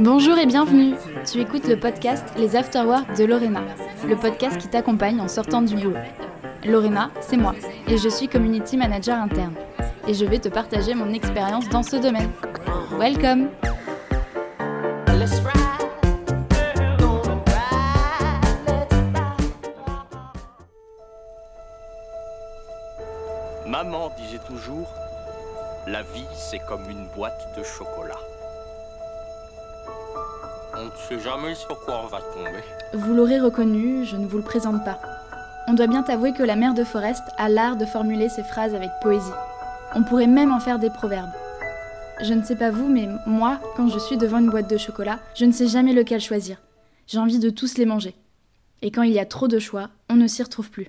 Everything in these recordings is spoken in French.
Bonjour et bienvenue. Tu écoutes le podcast Les Afterwork de Lorena, le podcast qui t'accompagne en sortant du boulot. Lorena, c'est moi, et je suis community manager interne. Et je vais te partager mon expérience dans ce domaine. Welcome Maman disait toujours, la vie c'est comme une boîte de chocolat. On ne sait jamais sur quoi on va tomber. Vous l'aurez reconnu, je ne vous le présente pas. On doit bien t'avouer que la mère de Forest a l'art de formuler ses phrases avec poésie. On pourrait même en faire des proverbes. Je ne sais pas vous, mais moi, quand je suis devant une boîte de chocolat, je ne sais jamais lequel choisir. J'ai envie de tous les manger. Et quand il y a trop de choix, on ne s'y retrouve plus.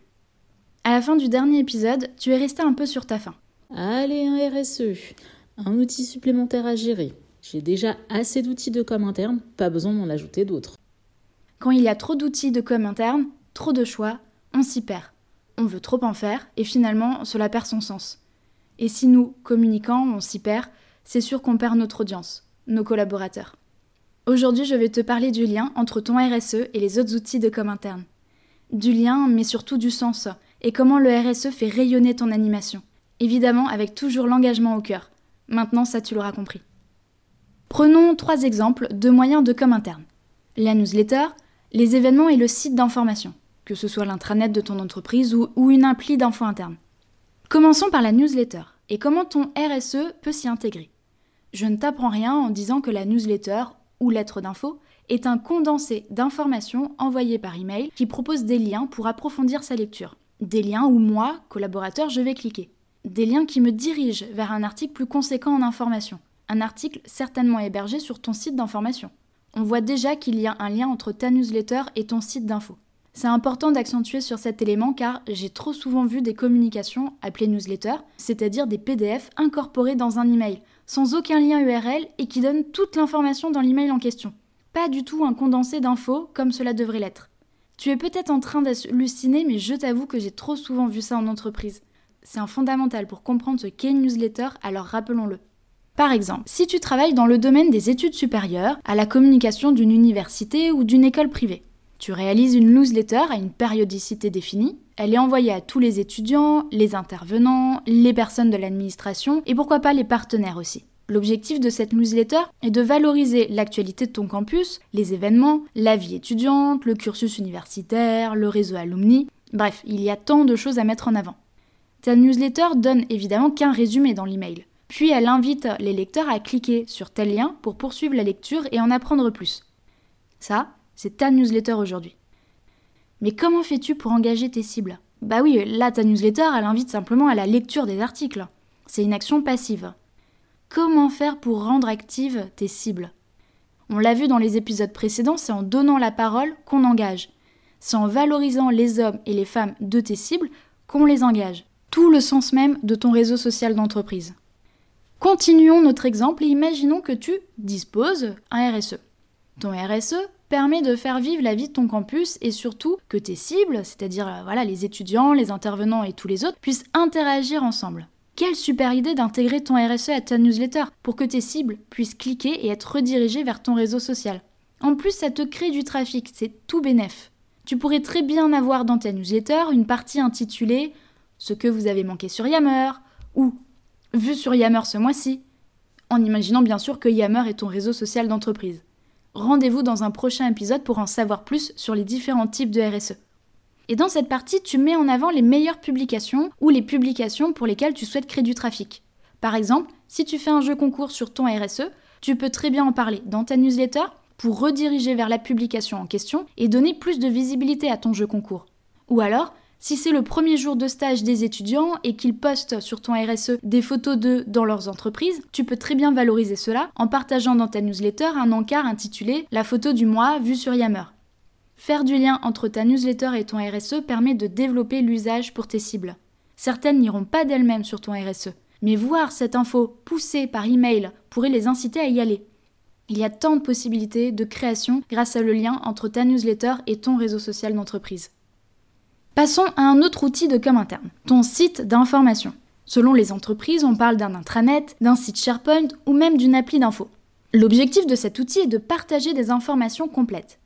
À la fin du dernier épisode, tu es resté un peu sur ta faim. Allez, un RSE, un outil supplémentaire à gérer. J'ai déjà assez d'outils de com interne, pas besoin d'en ajouter d'autres. Quand il y a trop d'outils de com interne, trop de choix, on s'y perd. On veut trop en faire et finalement cela perd son sens. Et si nous, communicants, on s'y perd, c'est sûr qu'on perd notre audience, nos collaborateurs. Aujourd'hui, je vais te parler du lien entre ton RSE et les autres outils de com interne. Du lien, mais surtout du sens, et comment le RSE fait rayonner ton animation. Évidemment, avec toujours l'engagement au cœur. Maintenant, ça tu l'auras compris. Prenons trois exemples de moyens de com interne. La newsletter, les événements et le site d'information, que ce soit l'intranet de ton entreprise ou, une appli d'info interne. Commençons par la newsletter et comment ton RSE peut s'y intégrer. Je ne t'apprends rien en disant que la newsletter ou lettre d'info est un condensé d'informations envoyées par email qui propose des liens pour approfondir sa lecture. Des liens où moi, collaborateur, je vais cliquer. Des liens qui me dirigent vers un article plus conséquent en information un article certainement hébergé sur ton site d'information. On voit déjà qu'il y a un lien entre ta newsletter et ton site d'info. C'est important d'accentuer sur cet élément car j'ai trop souvent vu des communications appelées newsletter, c'est-à-dire des PDF incorporés dans un email, sans aucun lien URL et qui donnent toute l'information dans l'email en question. Pas du tout un condensé d'infos comme cela devrait l'être. Tu es peut-être en train d'halluciner, mais je t'avoue que j'ai trop souvent vu ça en entreprise. C'est un fondamental pour comprendre ce qu'est une newsletter, alors rappelons-le. Par exemple, si tu travailles dans le domaine des études supérieures, à la communication d'une université ou d'une école privée, tu réalises une newsletter à une périodicité définie. Elle est envoyée à tous les étudiants, les intervenants, les personnes de l'administration et pourquoi pas les partenaires aussi. L'objectif de cette newsletter est de valoriser l'actualité de ton campus, les événements, la vie étudiante, le cursus universitaire, le réseau alumni. Bref, il y a tant de choses à mettre en avant. Ta newsletter donne évidemment qu'un résumé dans l'email. Puis elle invite les lecteurs à cliquer sur tel lien pour poursuivre la lecture et en apprendre plus. Ça, c'est ta newsletter aujourd'hui. Mais comment fais-tu pour engager tes cibles? Bah oui, là ta newsletter, elle invite simplement à la lecture des articles. C'est une action passive. Comment faire pour rendre actives tes cibles? On l'a vu dans les épisodes précédents, c'est en donnant la parole qu'on engage. C'est en valorisant les hommes et les femmes de tes cibles qu'on les engage. Tout le sens même de ton réseau social d'entreprise. Continuons notre exemple et imaginons que tu disposes un RSE. Ton RSE permet de faire vivre la vie de ton campus et surtout que tes cibles, c'est-à-dire euh, voilà, les étudiants, les intervenants et tous les autres, puissent interagir ensemble. Quelle super idée d'intégrer ton RSE à ta newsletter pour que tes cibles puissent cliquer et être redirigées vers ton réseau social. En plus, ça te crée du trafic, c'est tout bénef. Tu pourrais très bien avoir dans ta newsletter une partie intitulée Ce que vous avez manqué sur Yammer ou vu sur Yammer ce mois-ci, en imaginant bien sûr que Yammer est ton réseau social d'entreprise. Rendez-vous dans un prochain épisode pour en savoir plus sur les différents types de RSE. Et dans cette partie, tu mets en avant les meilleures publications ou les publications pour lesquelles tu souhaites créer du trafic. Par exemple, si tu fais un jeu concours sur ton RSE, tu peux très bien en parler dans ta newsletter pour rediriger vers la publication en question et donner plus de visibilité à ton jeu concours. Ou alors, si c'est le premier jour de stage des étudiants et qu'ils postent sur ton RSE des photos d'eux dans leurs entreprises, tu peux très bien valoriser cela en partageant dans ta newsletter un encart intitulé La photo du mois vue sur Yammer. Faire du lien entre ta newsletter et ton RSE permet de développer l'usage pour tes cibles. Certaines n'iront pas d'elles-mêmes sur ton RSE, mais voir cette info poussée par email pourrait les inciter à y aller. Il y a tant de possibilités de création grâce à le lien entre ta newsletter et ton réseau social d'entreprise. Passons à un autre outil de com interne, ton site d'information. Selon les entreprises, on parle d'un intranet, d'un site SharePoint ou même d'une appli d'info. L'objectif de cet outil est de partager des informations complètes.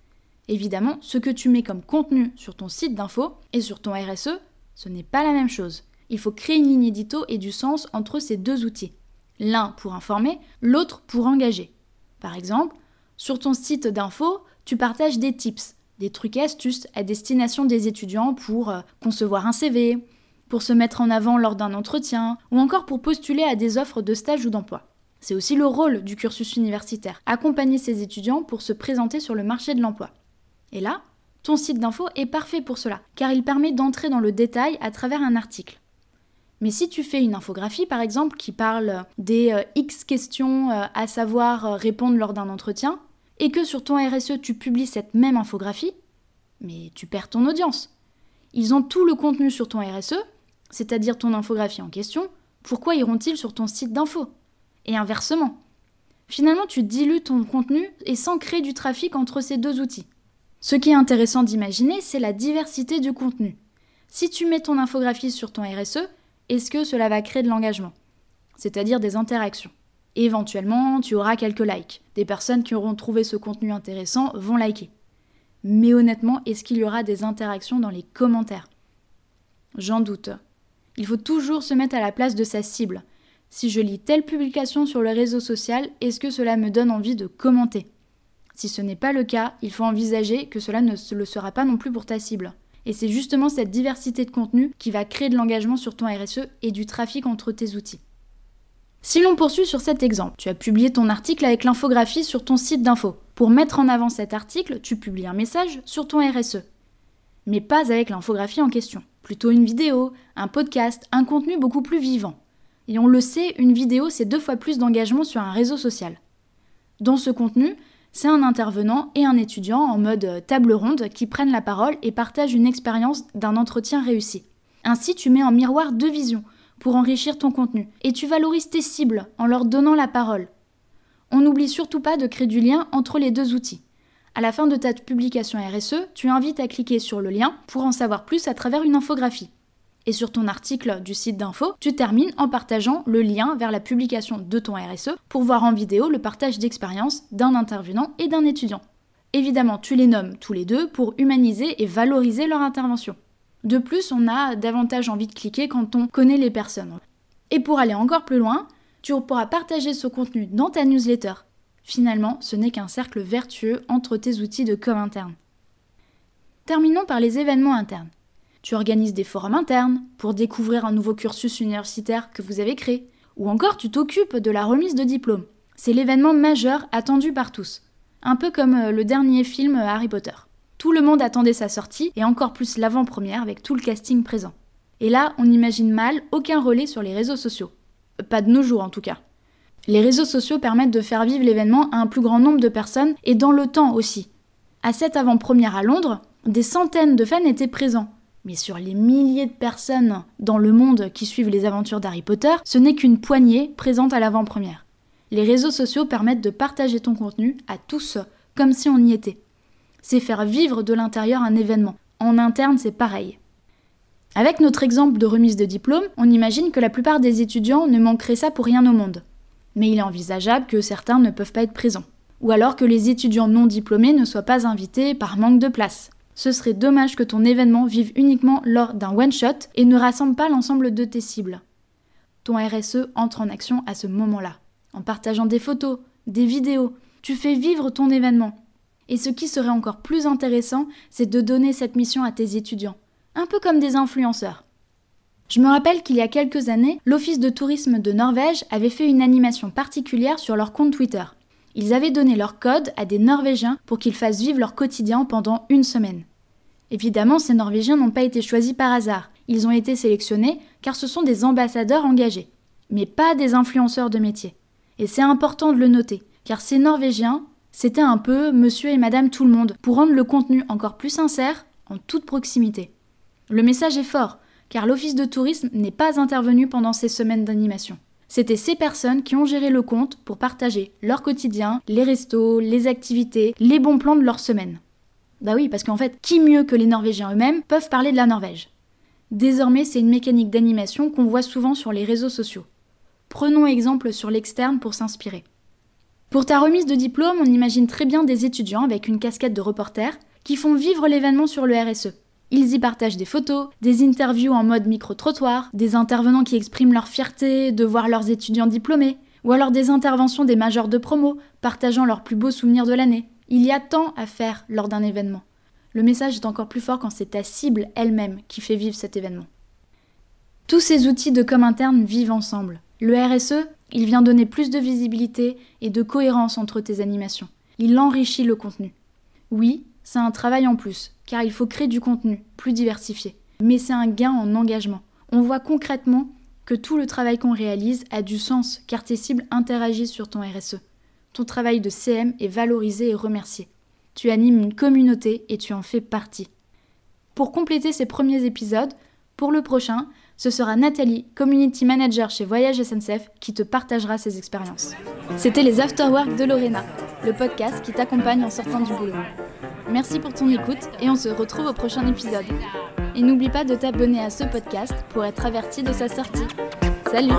Évidemment, ce que tu mets comme contenu sur ton site d'info et sur ton RSE, ce n'est pas la même chose. Il faut créer une ligne édito et du sens entre ces deux outils. L'un pour informer, l'autre pour engager. Par exemple, sur ton site d'info, tu partages des tips, des trucs et astuces à destination des étudiants pour euh, concevoir un CV, pour se mettre en avant lors d'un entretien, ou encore pour postuler à des offres de stage ou d'emploi. C'est aussi le rôle du cursus universitaire, accompagner ses étudiants pour se présenter sur le marché de l'emploi. Et là, ton site d'info est parfait pour cela, car il permet d'entrer dans le détail à travers un article. Mais si tu fais une infographie, par exemple, qui parle des euh, X questions euh, à savoir répondre lors d'un entretien, et que sur ton RSE tu publies cette même infographie, mais tu perds ton audience. Ils ont tout le contenu sur ton RSE, c'est-à-dire ton infographie en question, pourquoi iront-ils sur ton site d'info? Et inversement. Finalement, tu dilues ton contenu et sans créer du trafic entre ces deux outils. Ce qui est intéressant d'imaginer, c'est la diversité du contenu. Si tu mets ton infographie sur ton RSE, est-ce que cela va créer de l'engagement? C'est-à-dire des interactions. Éventuellement, tu auras quelques likes. Des personnes qui auront trouvé ce contenu intéressant vont liker. Mais honnêtement, est-ce qu'il y aura des interactions dans les commentaires? J'en doute. Il faut toujours se mettre à la place de sa cible. Si je lis telle publication sur le réseau social, est-ce que cela me donne envie de commenter? Si ce n'est pas le cas, il faut envisager que cela ne le sera pas non plus pour ta cible. Et c'est justement cette diversité de contenu qui va créer de l'engagement sur ton RSE et du trafic entre tes outils. Si l'on poursuit sur cet exemple, tu as publié ton article avec l'infographie sur ton site d'info. Pour mettre en avant cet article, tu publies un message sur ton RSE. Mais pas avec l'infographie en question. Plutôt une vidéo, un podcast, un contenu beaucoup plus vivant. Et on le sait, une vidéo, c'est deux fois plus d'engagement sur un réseau social. Dans ce contenu, c'est un intervenant et un étudiant en mode euh, table ronde qui prennent la parole et partagent une expérience d'un entretien réussi. Ainsi, tu mets en miroir deux visions pour enrichir ton contenu et tu valorises tes cibles en leur donnant la parole. On n'oublie surtout pas de créer du lien entre les deux outils. À la fin de ta publication RSE, tu invites à cliquer sur le lien pour en savoir plus à travers une infographie. Et sur ton article du site d'info, tu termines en partageant le lien vers la publication de ton RSE pour voir en vidéo le partage d'expérience d'un intervenant et d'un étudiant. Évidemment, tu les nommes tous les deux pour humaniser et valoriser leur intervention. De plus, on a davantage envie de cliquer quand on connaît les personnes. Et pour aller encore plus loin, tu pourras partager ce contenu dans ta newsletter. Finalement, ce n'est qu'un cercle vertueux entre tes outils de com interne. Terminons par les événements internes. Tu organises des forums internes pour découvrir un nouveau cursus universitaire que vous avez créé. Ou encore tu t'occupes de la remise de diplôme. C'est l'événement majeur attendu par tous. Un peu comme euh, le dernier film euh, Harry Potter. Tout le monde attendait sa sortie et encore plus l'avant-première avec tout le casting présent. Et là, on imagine mal aucun relais sur les réseaux sociaux. Pas de nos jours en tout cas. Les réseaux sociaux permettent de faire vivre l'événement à un plus grand nombre de personnes et dans le temps aussi. À cette avant-première à Londres, des centaines de fans étaient présents mais sur les milliers de personnes dans le monde qui suivent les aventures d'Harry Potter, ce n'est qu'une poignée présente à l'avant-première. Les réseaux sociaux permettent de partager ton contenu à tous, comme si on y était. C'est faire vivre de l'intérieur un événement. En interne, c'est pareil. Avec notre exemple de remise de diplôme, on imagine que la plupart des étudiants ne manqueraient ça pour rien au monde. Mais il est envisageable que certains ne peuvent pas être présents. Ou alors que les étudiants non diplômés ne soient pas invités par manque de place ce serait dommage que ton événement vive uniquement lors d'un one-shot et ne rassemble pas l'ensemble de tes cibles. Ton RSE entre en action à ce moment-là. En partageant des photos, des vidéos, tu fais vivre ton événement. Et ce qui serait encore plus intéressant, c'est de donner cette mission à tes étudiants, un peu comme des influenceurs. Je me rappelle qu'il y a quelques années, l'Office de tourisme de Norvège avait fait une animation particulière sur leur compte Twitter. Ils avaient donné leur code à des Norvégiens pour qu'ils fassent vivre leur quotidien pendant une semaine. Évidemment, ces Norvégiens n'ont pas été choisis par hasard. Ils ont été sélectionnés car ce sont des ambassadeurs engagés, mais pas des influenceurs de métier. Et c'est important de le noter, car ces Norvégiens, c'était un peu monsieur et madame tout le monde, pour rendre le contenu encore plus sincère, en toute proximité. Le message est fort, car l'Office de tourisme n'est pas intervenu pendant ces semaines d'animation. C'était ces personnes qui ont géré le compte pour partager leur quotidien, les restos, les activités, les bons plans de leur semaine. Bah oui, parce qu'en fait, qui mieux que les Norvégiens eux-mêmes peuvent parler de la Norvège? Désormais, c'est une mécanique d'animation qu'on voit souvent sur les réseaux sociaux. Prenons exemple sur l'externe pour s'inspirer. Pour ta remise de diplôme, on imagine très bien des étudiants avec une casquette de reporter qui font vivre l'événement sur le RSE. Ils y partagent des photos, des interviews en mode micro-trottoir, des intervenants qui expriment leur fierté de voir leurs étudiants diplômés, ou alors des interventions des majors de promo partageant leurs plus beaux souvenirs de l'année. Il y a tant à faire lors d'un événement. Le message est encore plus fort quand c'est ta cible elle-même qui fait vivre cet événement. Tous ces outils de com interne vivent ensemble. Le RSE, il vient donner plus de visibilité et de cohérence entre tes animations. Il enrichit le contenu. Oui, c'est un travail en plus, car il faut créer du contenu plus diversifié. Mais c'est un gain en engagement. On voit concrètement que tout le travail qu'on réalise a du sens, car tes cibles interagissent sur ton RSE. Ton travail de CM est valorisé et remercié. Tu animes une communauté et tu en fais partie. Pour compléter ces premiers épisodes, pour le prochain, ce sera Nathalie, community manager chez Voyage SNCF, qui te partagera ses expériences. C'était les Afterwork de Lorena, le podcast qui t'accompagne en sortant du boulot. Merci pour ton écoute et on se retrouve au prochain épisode. Et n'oublie pas de t'abonner à ce podcast pour être averti de sa sortie. Salut